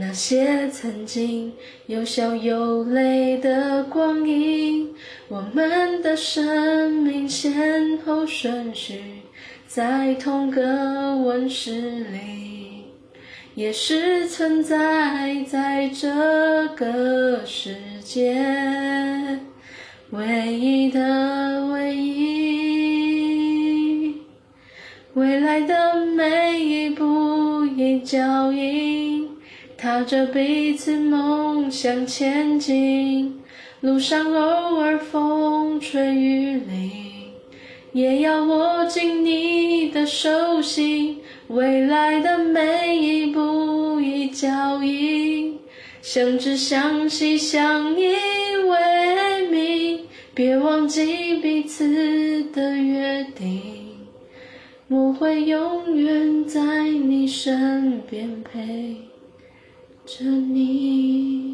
那些曾经有笑有泪的光阴，我们的生命先后顺序在同个温室里，也是存在在这个世界唯一的唯一。未来的每一步一脚印。踏着彼此梦想前进，路上偶尔风吹雨淋，也要握紧你的手心。未来的每一步一脚印，相知相惜相依为命，别忘记彼此的约定。我会永远在你身边陪。着你。